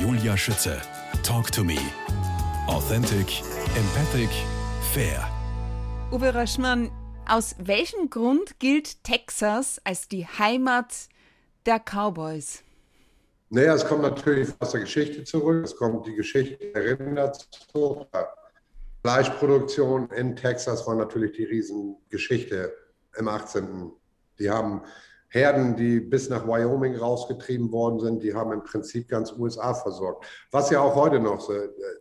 Julia Schütze. Talk to me. Authentic, empathic, fair. Uwe Röschmann, aus welchem Grund gilt Texas als die Heimat der Cowboys? Naja, es kommt natürlich aus der Geschichte zurück. Es kommt die Geschichte der Rinderzucht. Fleischproduktion in Texas war natürlich die Riesengeschichte im 18. Die haben Herden, die bis nach Wyoming rausgetrieben worden sind, die haben im Prinzip ganz USA versorgt. Was ja auch heute noch so,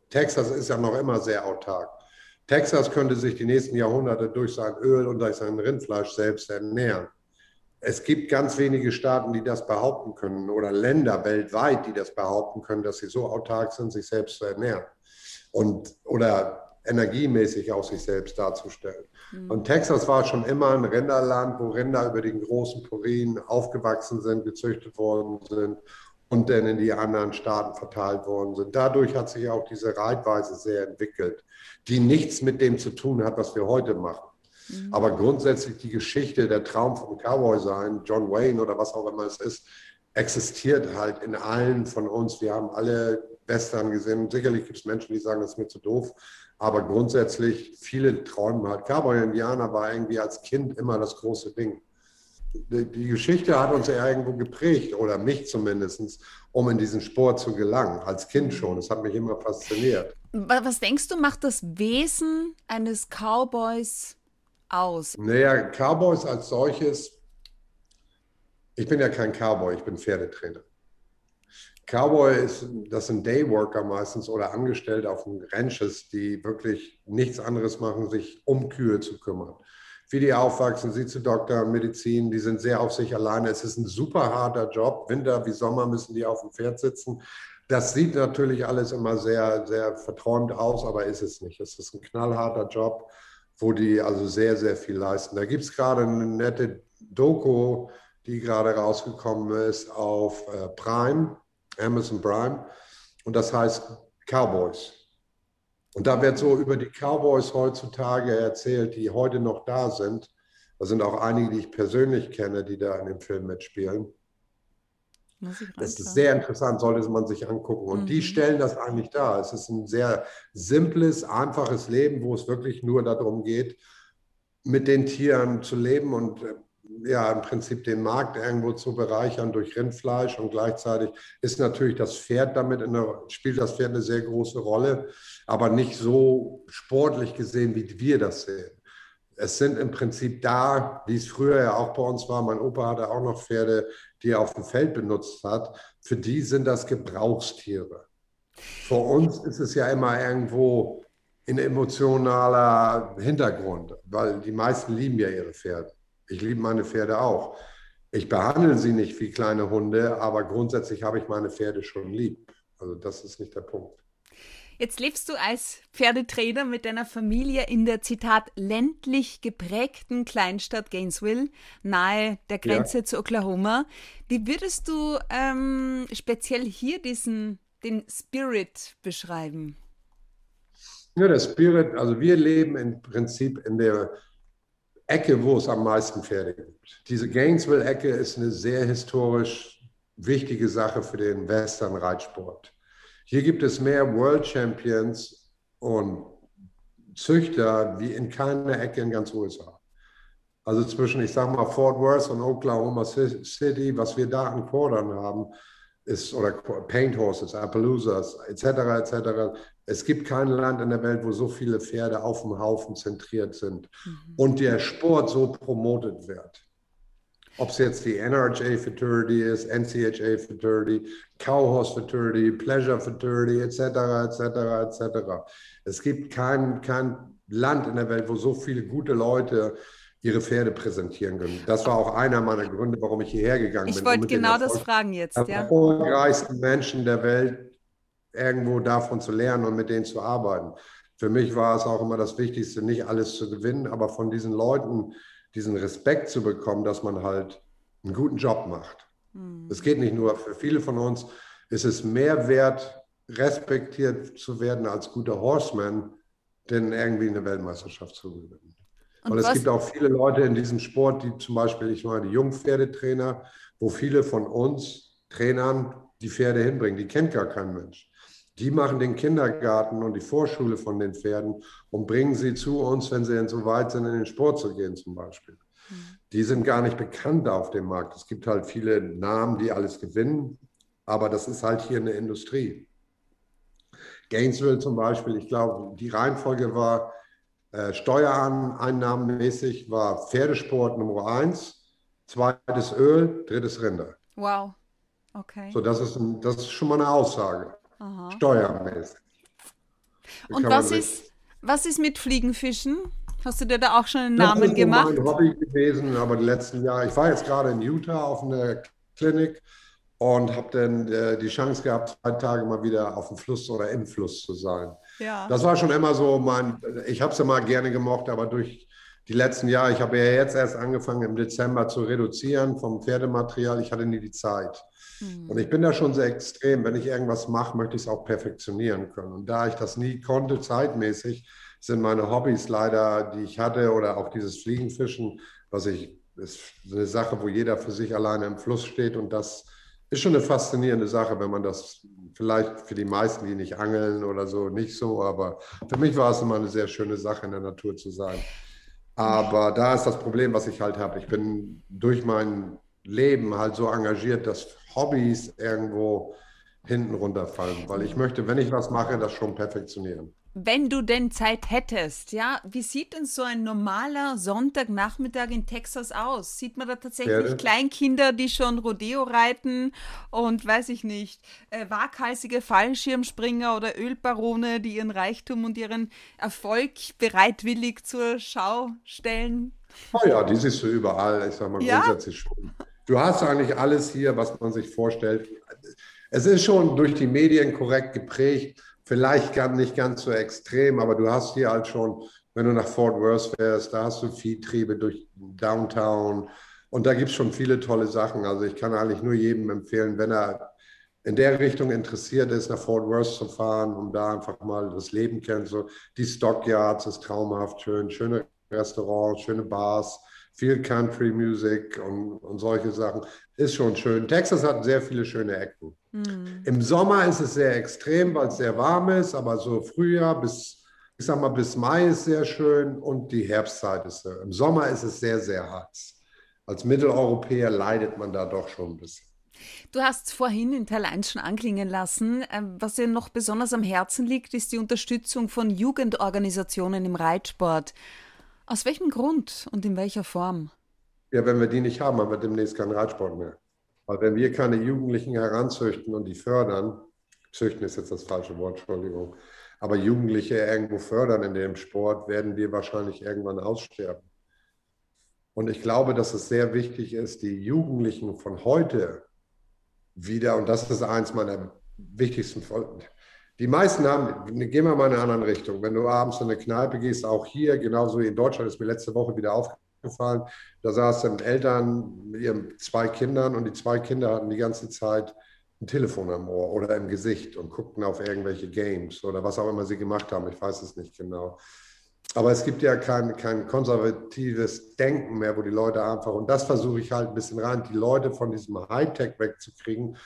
Texas ist ja noch immer sehr autark. Texas könnte sich die nächsten Jahrhunderte durch sein Öl und durch sein Rindfleisch selbst ernähren. Es gibt ganz wenige Staaten, die das behaupten können oder Länder weltweit, die das behaupten können, dass sie so autark sind, sich selbst zu ernähren und oder energiemäßig auch sich selbst darzustellen. Mhm. Und Texas war schon immer ein Rinderland, wo Rinder über den großen Purinen aufgewachsen sind, gezüchtet worden sind und dann in die anderen Staaten verteilt worden sind. Dadurch hat sich auch diese Reitweise sehr entwickelt, die nichts mit dem zu tun hat, was wir heute machen. Mhm. Aber grundsätzlich die Geschichte, der Traum vom Cowboy sein, John Wayne oder was auch immer es ist, existiert halt in allen von uns. Wir haben alle Western gesehen. Sicherlich gibt es Menschen, die sagen, das ist mir zu doof. Aber grundsätzlich, viele träumen halt. Cowboy Indianer war irgendwie als Kind immer das große Ding. Die, die Geschichte hat uns ja irgendwo geprägt, oder mich zumindest, um in diesen Sport zu gelangen. Als Kind schon. Das hat mich immer fasziniert. Was denkst du, macht das Wesen eines Cowboys aus? Naja, Cowboys als solches, ich bin ja kein Cowboy, ich bin Pferdetrainer. Cowboy ist, das sind Dayworker meistens oder Angestellte auf den Ranches, die wirklich nichts anderes machen, sich um Kühe zu kümmern. Wie die aufwachsen, sie zu Doktor, Medizin, die sind sehr auf sich alleine. Es ist ein super harter Job. Winter wie Sommer müssen die auf dem Pferd sitzen. Das sieht natürlich alles immer sehr, sehr verträumt aus, aber ist es nicht. Es ist ein knallharter Job, wo die also sehr, sehr viel leisten. Da gibt es gerade eine nette Doku, die gerade rausgekommen ist auf äh, Prime Amazon Prime. Und das heißt Cowboys. Und da wird so über die Cowboys heutzutage erzählt, die heute noch da sind. Da sind auch einige, die ich persönlich kenne, die da in dem Film mitspielen. Das ist sehr interessant, sollte man sich angucken. Und mhm. die stellen das eigentlich dar. Es ist ein sehr simples, einfaches Leben, wo es wirklich nur darum geht, mit den Tieren zu leben und äh, ja im Prinzip den Markt irgendwo zu bereichern durch Rindfleisch und gleichzeitig ist natürlich das Pferd damit der, spielt das Pferd eine sehr große Rolle, aber nicht so sportlich gesehen, wie wir das sehen. Es sind im Prinzip da, wie es früher ja auch bei uns war, mein Opa hatte auch noch Pferde, die er auf dem Feld benutzt hat, für die sind das Gebrauchstiere. Für uns ist es ja immer irgendwo in emotionaler Hintergrund, weil die meisten lieben ja ihre Pferde. Ich liebe meine Pferde auch. Ich behandle sie nicht wie kleine Hunde, aber grundsätzlich habe ich meine Pferde schon lieb. Also das ist nicht der Punkt. Jetzt lebst du als Pferdetrainer mit deiner Familie in der Zitat ländlich geprägten Kleinstadt Gainesville, nahe der Grenze ja. zu Oklahoma. Wie würdest du ähm, speziell hier diesen den Spirit beschreiben? Ja, der Spirit, also wir leben im Prinzip in der Ecke, wo es am meisten Pferde gibt. Diese Gainesville-Ecke ist eine sehr historisch wichtige Sache für den Western-Reitsport. Hier gibt es mehr World Champions und Züchter wie in keiner Ecke in ganz USA. Also zwischen, ich sage mal, Fort Worth und Oklahoma City, was wir da an Quartern haben, ist, oder Paint Horses, Appaloosas, etc., etc. Es gibt kein Land in der Welt, wo so viele Pferde auf dem Haufen zentriert sind mhm. und der Sport so promotet wird. Ob es jetzt die NRHA Fraternity ist, NCHA Fraternity, Cowhorse Fraternity, Pleasure Fraternity, etc., etc., etc. Es gibt kein, kein Land in der Welt, wo so viele gute Leute ihre Pferde präsentieren können. Das war auch einer meiner Gründe, warum ich hierher gegangen ich bin. Ich wollte genau das fragen jetzt. Die erfolgreichsten Menschen der Welt irgendwo davon zu lernen und mit denen zu arbeiten. Für mich war es auch immer das Wichtigste, nicht alles zu gewinnen, aber von diesen Leuten diesen Respekt zu bekommen, dass man halt einen guten Job macht. Hm. Es geht nicht nur, für viele von uns ist es mehr wert, respektiert zu werden als guter Horseman, denn irgendwie eine Weltmeisterschaft zu gewinnen. Und Weil es gibt auch viele Leute in diesem Sport, die zum Beispiel, ich meine, die Jungpferdetrainer, wo viele von uns Trainern die Pferde hinbringen. Die kennt gar kein Mensch. Die machen den Kindergarten und die Vorschule von den Pferden und bringen sie zu uns, wenn sie denn so weit sind, in den Sport zu gehen zum Beispiel. Mhm. Die sind gar nicht bekannt auf dem Markt. Es gibt halt viele Namen, die alles gewinnen, aber das ist halt hier eine Industrie. Gainesville zum Beispiel, ich glaube, die Reihenfolge war äh, Steuereinnahmenmäßig war Pferdesport Nummer eins, zweites Öl, drittes Rinder. Wow. Okay. So, das ist, ein, das ist schon mal eine Aussage. Aha. Steuermäßig. Und was ist, was ist mit Fliegenfischen? Hast du dir da auch schon einen das Namen gemacht? Das ist mein Hobby gewesen, aber die letzten Jahre, ich war jetzt gerade in Utah auf einer Klinik und habe dann äh, die Chance gehabt, zwei Tage mal wieder auf dem Fluss oder im Fluss zu sein. Ja. Das war schon immer so mein, ich habe es mal gerne gemocht, aber durch die letzten Jahre, ich habe ja jetzt erst angefangen im Dezember zu reduzieren vom Pferdematerial, ich hatte nie die Zeit. Mhm. Und ich bin da schon sehr extrem. Wenn ich irgendwas mache, möchte ich es auch perfektionieren können. Und da ich das nie konnte, zeitmäßig, sind meine Hobbys leider, die ich hatte, oder auch dieses Fliegenfischen, was ich, ist eine Sache, wo jeder für sich alleine im Fluss steht. Und das ist schon eine faszinierende Sache, wenn man das vielleicht für die meisten, die nicht angeln oder so, nicht so. Aber für mich war es immer eine sehr schöne Sache, in der Natur zu sein. Aber da ist das Problem, was ich halt habe. Ich bin durch mein Leben halt so engagiert, dass Hobbys irgendwo hinten runterfallen, weil ich möchte, wenn ich was mache, das schon perfektionieren. Wenn du denn Zeit hättest, ja, wie sieht denn so ein normaler Sonntagnachmittag in Texas aus? Sieht man da tatsächlich Pferde? Kleinkinder, die schon Rodeo reiten und weiß ich nicht, äh, waghalsige Fallschirmspringer oder Ölbarone, die ihren Reichtum und ihren Erfolg bereitwillig zur Schau stellen? Oh ja, die siehst du überall, ich sag mal ja? grundsätzlich schon. Du hast eigentlich alles hier, was man sich vorstellt. Es ist schon durch die Medien korrekt geprägt, vielleicht gar nicht ganz so extrem, aber du hast hier halt schon, wenn du nach Fort Worth fährst, da hast du Viehtriebe durch Downtown und da gibt es schon viele tolle Sachen. Also ich kann eigentlich nur jedem empfehlen, wenn er in der Richtung interessiert ist, nach Fort Worth zu fahren, um da einfach mal das Leben kennen. So die Stockyards ist traumhaft schön, schöne Restaurants, schöne Bars viel Country Music und, und solche Sachen. Ist schon schön. Texas hat sehr viele schöne Ecken. Mhm. Im Sommer ist es sehr extrem, weil es sehr warm ist, aber so Frühjahr bis, ich sag mal, bis Mai ist sehr schön und die Herbstzeit ist sehr. Im Sommer ist es sehr, sehr heiß. Als Mitteleuropäer leidet man da doch schon ein bisschen. Du hast vorhin in Teil 1 schon anklingen lassen. Ähm, was dir noch besonders am Herzen liegt, ist die Unterstützung von Jugendorganisationen im Reitsport. Aus welchem Grund und in welcher Form? Ja, wenn wir die nicht haben, haben wir demnächst keinen Reitsport mehr. Weil wenn wir keine Jugendlichen heranzüchten und die fördern, züchten ist jetzt das falsche Wort, Entschuldigung, aber Jugendliche irgendwo fördern in dem Sport, werden wir wahrscheinlich irgendwann aussterben. Und ich glaube, dass es sehr wichtig ist, die Jugendlichen von heute wieder, und das ist eins meiner wichtigsten die meisten haben, gehen wir mal in eine andere Richtung. Wenn du abends in eine Kneipe gehst, auch hier, genauso wie in Deutschland, ist mir letzte Woche wieder aufgefallen, da saßen Eltern mit ihren zwei Kindern und die zwei Kinder hatten die ganze Zeit ein Telefon am Ohr oder im Gesicht und guckten auf irgendwelche Games oder was auch immer sie gemacht haben. Ich weiß es nicht genau. Aber es gibt ja kein, kein konservatives Denken mehr, wo die Leute einfach, und das versuche ich halt ein bisschen rein, die Leute von diesem Hightech wegzukriegen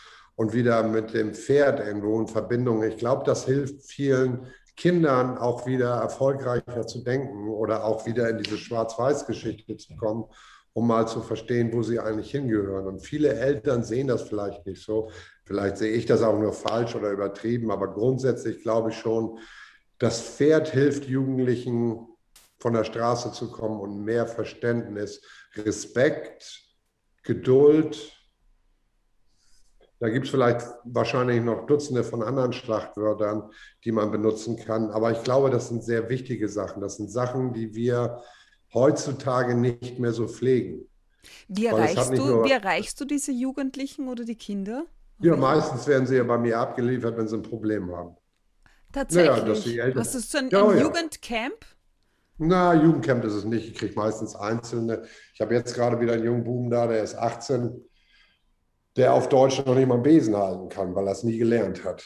und wieder mit dem Pferd irgendwo in Verbindung. Ich glaube, das hilft vielen Kindern auch wieder erfolgreicher zu denken oder auch wieder in diese Schwarz-Weiß-Geschichte zu kommen, um mal zu verstehen, wo sie eigentlich hingehören. Und viele Eltern sehen das vielleicht nicht so. Vielleicht sehe ich das auch nur falsch oder übertrieben, aber grundsätzlich glaube ich schon, das Pferd hilft Jugendlichen von der Straße zu kommen und mehr Verständnis, Respekt, Geduld, da gibt es vielleicht wahrscheinlich noch Dutzende von anderen Schlachtwörtern, die man benutzen kann. Aber ich glaube, das sind sehr wichtige Sachen. Das sind Sachen, die wir heutzutage nicht mehr so pflegen. Wie erreichst, du, wie erreichst du diese Jugendlichen oder die Kinder? Ja, meistens werden sie ja bei mir abgeliefert, wenn sie ein Problem haben. Tatsächlich? Naja, Hast du so ein, ja, ein ja. Jugendcamp? Na, Jugendcamp ist es nicht. Ich kriege meistens Einzelne. Ich habe jetzt gerade wieder einen jungen Buben da, der ist 18 der auf Deutsch noch nicht mal einen Besen halten kann, weil er es nie gelernt hat.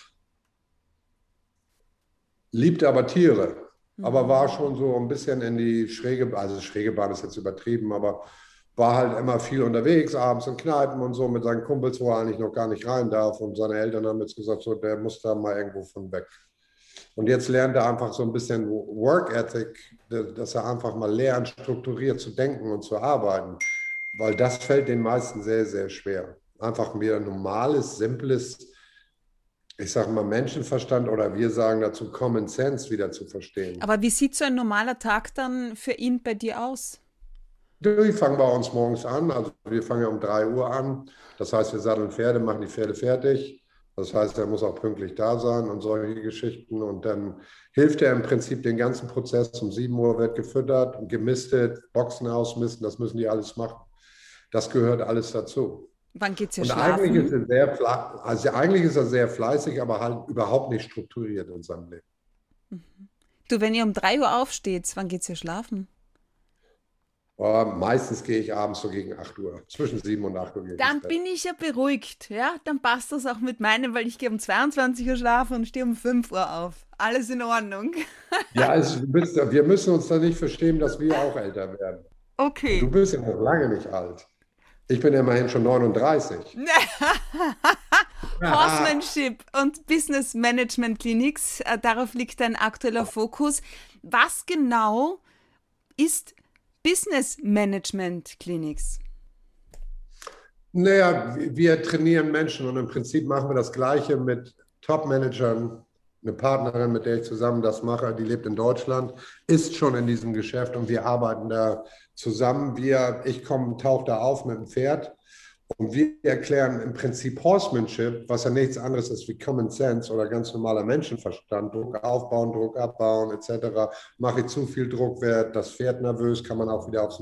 Liebt aber Tiere, aber mhm. war schon so ein bisschen in die schräge, also schräge Bahn ist jetzt übertrieben, aber war halt immer viel unterwegs, abends in Kneipen und so mit seinen Kumpels, wo er eigentlich noch gar nicht rein darf. Und seine Eltern haben jetzt gesagt, so, der muss da mal irgendwo von weg. Und jetzt lernt er einfach so ein bisschen Work Ethic, dass er einfach mal lernt, strukturiert zu denken und zu arbeiten. Weil das fällt den meisten sehr, sehr schwer. Einfach wieder normales, simples, ich sage mal Menschenverstand oder wir sagen dazu Common Sense wieder zu verstehen. Aber wie sieht so ein normaler Tag dann für ihn bei dir aus? Die fangen bei uns morgens an. Also wir fangen ja um 3 Uhr an. Das heißt, wir satteln Pferde, machen die Pferde fertig. Das heißt, er muss auch pünktlich da sein und solche Geschichten. Und dann hilft er im Prinzip den ganzen Prozess. Um 7 Uhr wird gefüttert und gemistet, Boxen ausmisten, das müssen die alles machen. Das gehört alles dazu. Wann geht es ja und schlafen? Eigentlich ist, er sehr, also eigentlich ist er sehr fleißig, aber halt überhaupt nicht strukturiert in seinem Leben. Du, wenn ihr um 3 Uhr aufsteht, wann geht es ja schlafen? Oh, meistens gehe ich abends so gegen 8 Uhr. Zwischen 7 und 8 Uhr Dann bin ich ja beruhigt, ja? Dann passt das auch mit meinem, weil ich gehe um 22 Uhr schlafen und stehe um 5 Uhr auf. Alles in Ordnung. Ja, also, wir müssen uns da nicht verstehen, dass wir auch älter werden. Okay. Du bist ja noch lange nicht alt. Ich bin immerhin schon 39. Horsemanship und Business Management Clinics, äh, darauf liegt dein aktueller Fokus. Was genau ist Business Management Clinics? Naja, wir trainieren Menschen und im Prinzip machen wir das Gleiche mit Top-Managern. Eine Partnerin, mit der ich zusammen das mache, die lebt in Deutschland, ist schon in diesem Geschäft und wir arbeiten da zusammen. Wir, ich komme, tauche da auf mit dem Pferd und wir erklären im Prinzip Horsemanship, was ja nichts anderes ist wie Common Sense oder ganz normaler Menschenverstand. Druck aufbauen, Druck abbauen etc. Mache ich zu viel Druck, wird das Pferd nervös, kann man auch wieder aufs...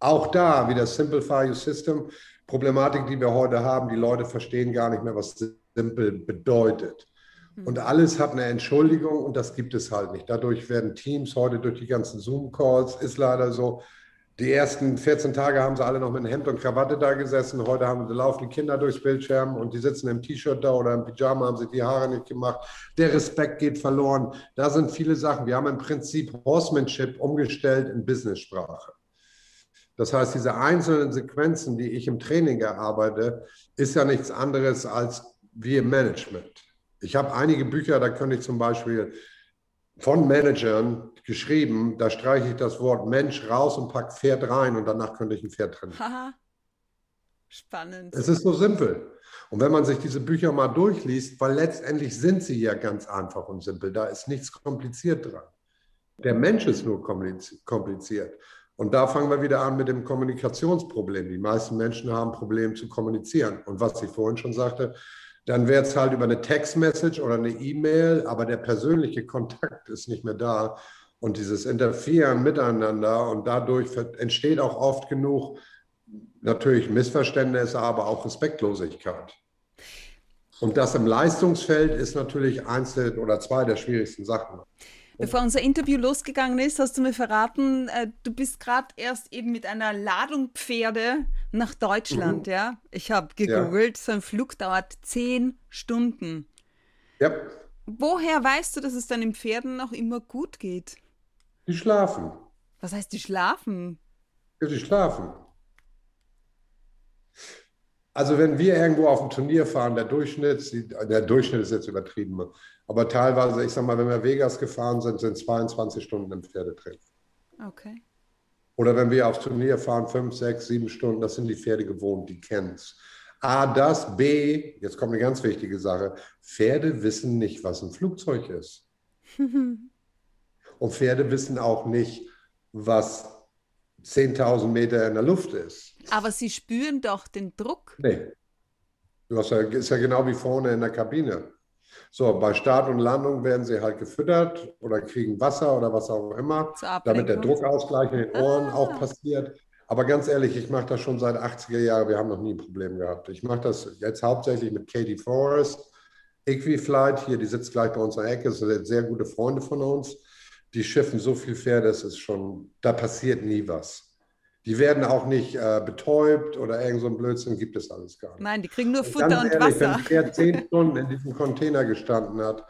Auch da wieder Simplify Your System. Problematik, die wir heute haben, die Leute verstehen gar nicht mehr, was simpel bedeutet. Und alles hat eine Entschuldigung und das gibt es halt nicht. Dadurch werden Teams heute durch die ganzen Zoom-Calls, ist leider so, die ersten 14 Tage haben sie alle noch mit Hemd und Krawatte da gesessen. Heute haben sie laufen die Kinder durchs Bildschirm und die sitzen im T-Shirt da oder im Pyjama, haben sich die Haare nicht gemacht. Der Respekt geht verloren. Da sind viele Sachen. Wir haben im Prinzip Horsemanship umgestellt in Business-Sprache. Das heißt, diese einzelnen Sequenzen, die ich im Training erarbeite, ist ja nichts anderes als wie im Management. Ich habe einige Bücher, da könnte ich zum Beispiel von Managern geschrieben, da streiche ich das Wort Mensch raus und packe Pferd rein und danach könnte ich ein Pferd trennen. Haha. Spannend. Es ist so simpel. Und wenn man sich diese Bücher mal durchliest, weil letztendlich sind sie ja ganz einfach und simpel, da ist nichts kompliziert dran. Der Mensch ist nur kompliziert. Und da fangen wir wieder an mit dem Kommunikationsproblem. Die meisten Menschen haben Probleme zu kommunizieren. Und was ich vorhin schon sagte, dann wäre es halt über eine Textmessage oder eine E-Mail, aber der persönliche Kontakt ist nicht mehr da. Und dieses Interferieren miteinander und dadurch entsteht auch oft genug natürlich Missverständnisse, aber auch Respektlosigkeit. Und das im Leistungsfeld ist natürlich eins oder zwei der schwierigsten Sachen. Bevor unser Interview losgegangen ist, hast du mir verraten, äh, du bist gerade erst eben mit einer Ladung Pferde nach Deutschland, mhm. ja? Ich habe gegoogelt, ja. so ein Flug dauert zehn Stunden. Ja. Woher weißt du, dass es deinen Pferden auch immer gut geht? Die schlafen. Was heißt die schlafen? Ja, die schlafen. Also wenn wir irgendwo auf ein Turnier fahren, der Durchschnitt, der Durchschnitt ist jetzt übertrieben, aber teilweise, ich sag mal, wenn wir Vegas gefahren sind, sind 22 Stunden im Pferdetraining. Okay. Oder wenn wir aufs Turnier fahren, fünf, sechs, sieben Stunden, das sind die Pferde gewohnt, die kennen es. A, das, B, jetzt kommt eine ganz wichtige Sache, Pferde wissen nicht, was ein Flugzeug ist. Und Pferde wissen auch nicht, was 10.000 Meter in der Luft ist. Aber sie spüren doch den Druck. Nee. Das ist ja genau wie vorne in der Kabine. So, bei Start und Landung werden sie halt gefüttert oder kriegen Wasser oder was auch immer, damit der Druckausgleich in den Ohren ah. auch passiert. Aber ganz ehrlich, ich mache das schon seit 80er Jahren. Wir haben noch nie ein Problem gehabt. Ich mache das jetzt hauptsächlich mit Katie Forrest, Equiflight hier, die sitzt gleich bei uns in der Ecke, das sind sehr gute Freunde von uns. Die schiffen so viel Pferde, das ist schon, da passiert nie was. Die werden auch nicht äh, betäubt oder irgend so ein Blödsinn gibt es alles gar nicht. Nein, die kriegen nur Futter und, und ehrlich, Wasser. Wenn der zehn Stunden in diesem Container gestanden hat,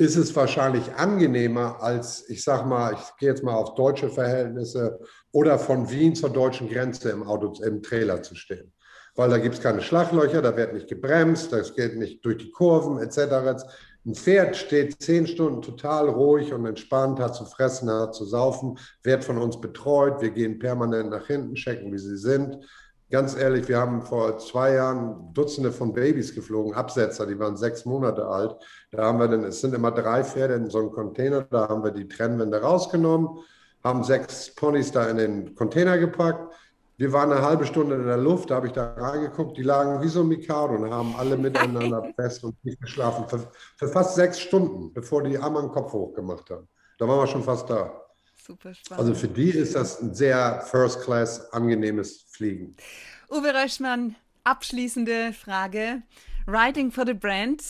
ist es wahrscheinlich angenehmer als, ich sag mal, ich gehe jetzt mal auf deutsche Verhältnisse oder von Wien zur deutschen Grenze im Auto, im Trailer zu stehen. Weil da gibt es keine Schlaglöcher, da wird nicht gebremst, das geht nicht durch die Kurven etc. Ein Pferd steht zehn Stunden total ruhig und entspannt, hat zu fressen, hat zu saufen, wird von uns betreut. Wir gehen permanent nach hinten, checken, wie sie sind ganz ehrlich, wir haben vor zwei Jahren Dutzende von Babys geflogen, Absetzer, die waren sechs Monate alt. Da haben wir dann, es sind immer drei Pferde in so einem Container, da haben wir die Trennwände rausgenommen, haben sechs Ponys da in den Container gepackt. Wir waren eine halbe Stunde in der Luft, da habe ich da reingeguckt, die lagen wie so ein Mikado und haben alle miteinander fest und nicht geschlafen. Für, für fast sechs Stunden, bevor die einmal den Kopf hochgemacht haben. Da waren wir schon fast da. Super spannend. Also für die ist das ein sehr First-Class angenehmes Fliegen. Uwe Röschmann, abschließende Frage. Riding for the Brand,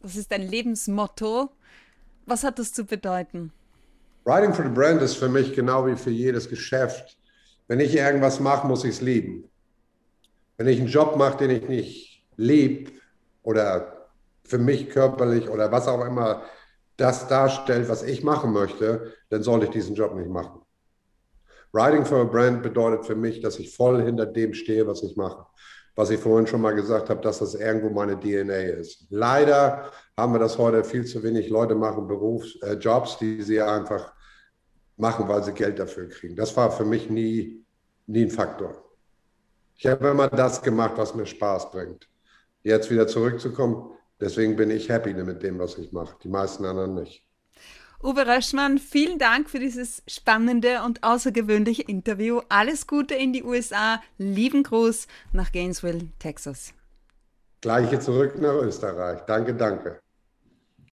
das ist dein Lebensmotto. Was hat das zu bedeuten? Riding for the Brand ist für mich genau wie für jedes Geschäft. Wenn ich irgendwas mache, muss ich es lieben. Wenn ich einen Job mache, den ich nicht liebe oder für mich körperlich oder was auch immer das darstellt, was ich machen möchte, dann sollte ich diesen Job nicht machen. Riding for a Brand bedeutet für mich, dass ich voll hinter dem stehe, was ich mache. Was ich vorhin schon mal gesagt habe, dass das irgendwo meine DNA ist. Leider haben wir das heute viel zu wenig Leute machen Berufs, äh, Jobs, die sie einfach machen, weil sie Geld dafür kriegen. Das war für mich nie, nie ein Faktor. Ich habe immer das gemacht, was mir Spaß bringt. Jetzt wieder zurückzukommen, Deswegen bin ich happy mit dem, was ich mache. Die meisten anderen nicht. Uwe Röschmann, vielen Dank für dieses spannende und außergewöhnliche Interview. Alles Gute in die USA. Lieben Gruß nach Gainesville, Texas. Gleiche zurück nach Österreich. Danke, danke.